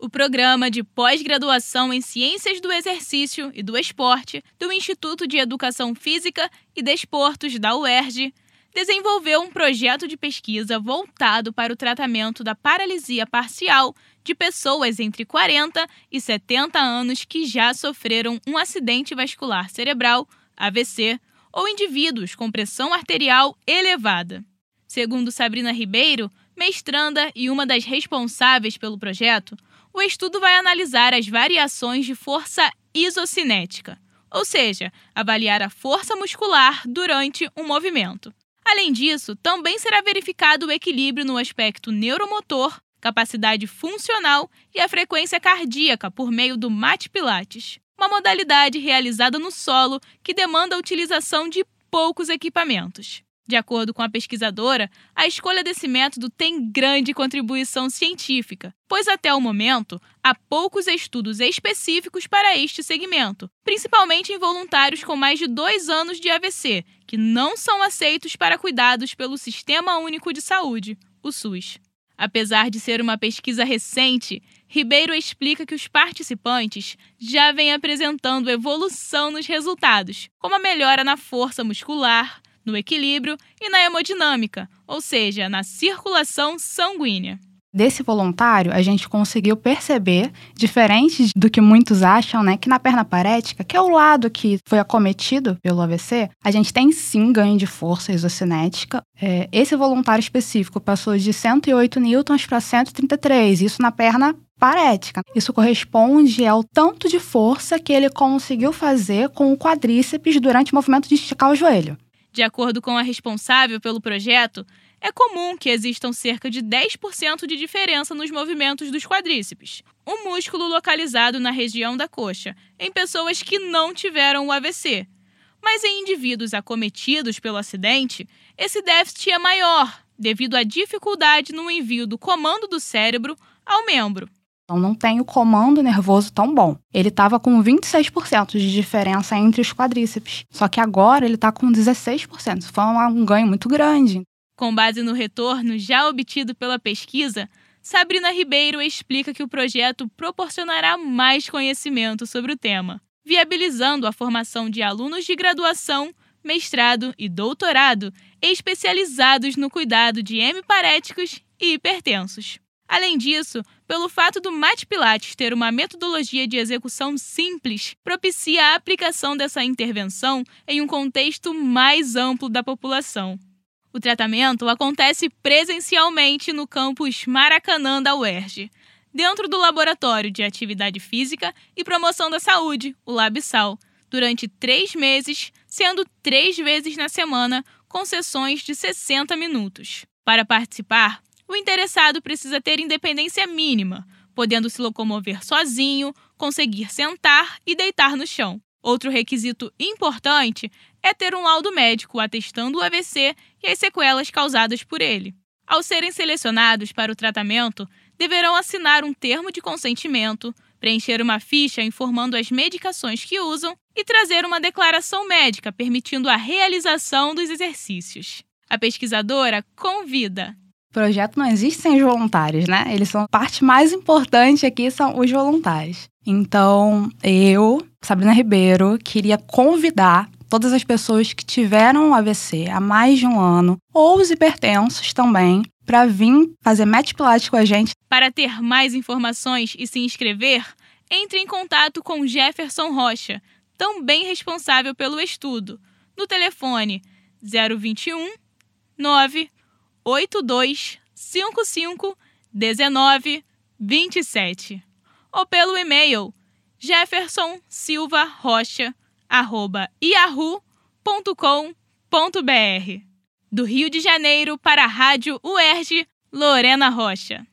O programa de pós-graduação em Ciências do Exercício e do Esporte do Instituto de Educação Física e Desportos da UERJ desenvolveu um projeto de pesquisa voltado para o tratamento da paralisia parcial de pessoas entre 40 e 70 anos que já sofreram um acidente vascular cerebral, AVC, ou indivíduos com pressão arterial elevada. Segundo Sabrina Ribeiro, mestranda e uma das responsáveis pelo projeto, o estudo vai analisar as variações de força isocinética, ou seja, avaliar a força muscular durante um movimento. Além disso, também será verificado o equilíbrio no aspecto neuromotor, capacidade funcional e a frequência cardíaca por meio do MAT Pilates, uma modalidade realizada no solo que demanda a utilização de poucos equipamentos. De acordo com a pesquisadora, a escolha desse método tem grande contribuição científica, pois até o momento há poucos estudos específicos para este segmento, principalmente em voluntários com mais de dois anos de AVC, que não são aceitos para cuidados pelo Sistema Único de Saúde, o SUS. Apesar de ser uma pesquisa recente, Ribeiro explica que os participantes já vêm apresentando evolução nos resultados, como a melhora na força muscular, no equilíbrio e na hemodinâmica, ou seja, na circulação sanguínea. Desse voluntário, a gente conseguiu perceber, diferente do que muitos acham, né, que na perna parética, que é o lado que foi acometido pelo AVC, a gente tem sim ganho de força isocinética. É, esse voluntário específico passou de 108 newtons para 133, isso na perna parética. Isso corresponde ao tanto de força que ele conseguiu fazer com o quadríceps durante o movimento de esticar o joelho. De acordo com a responsável pelo projeto, é comum que existam cerca de 10% de diferença nos movimentos dos quadríceps, um músculo localizado na região da coxa, em pessoas que não tiveram o AVC. Mas em indivíduos acometidos pelo acidente, esse déficit é maior, devido à dificuldade no envio do comando do cérebro ao membro. Então não tem o comando nervoso tão bom. Ele estava com 26% de diferença entre os quadríceps. Só que agora ele está com 16%. Isso foi um ganho muito grande. Com base no retorno já obtido pela pesquisa, Sabrina Ribeiro explica que o projeto proporcionará mais conhecimento sobre o tema, viabilizando a formação de alunos de graduação, mestrado e doutorado especializados no cuidado de hemiparéticos e hipertensos. Além disso, pelo fato do Mat Pilates ter uma metodologia de execução simples, propicia a aplicação dessa intervenção em um contexto mais amplo da população. O tratamento acontece presencialmente no campus Maracanã da UERJ, dentro do Laboratório de Atividade Física e Promoção da Saúde, o LabSal, durante três meses, sendo três vezes na semana, com sessões de 60 minutos. Para participar, o interessado precisa ter independência mínima, podendo se locomover sozinho, conseguir sentar e deitar no chão. Outro requisito importante é ter um laudo médico atestando o AVC e as sequelas causadas por ele. Ao serem selecionados para o tratamento, deverão assinar um termo de consentimento, preencher uma ficha informando as medicações que usam e trazer uma declaração médica permitindo a realização dos exercícios. A pesquisadora convida projeto não existe sem os voluntários, né? Eles são a parte mais importante aqui são os voluntários. Então, eu, Sabrina Ribeiro, queria convidar todas as pessoas que tiveram AVC há mais de um ano, ou os hipertensos também, para vir fazer match pilates com a gente. Para ter mais informações e se inscrever, entre em contato com Jefferson Rocha, também responsável pelo estudo, no telefone 021 9 8255 1927 ou pelo e-mail jeffersonsilvarocha@yahoo.com.br. Do Rio de Janeiro para a Rádio UERJ, Lorena Rocha.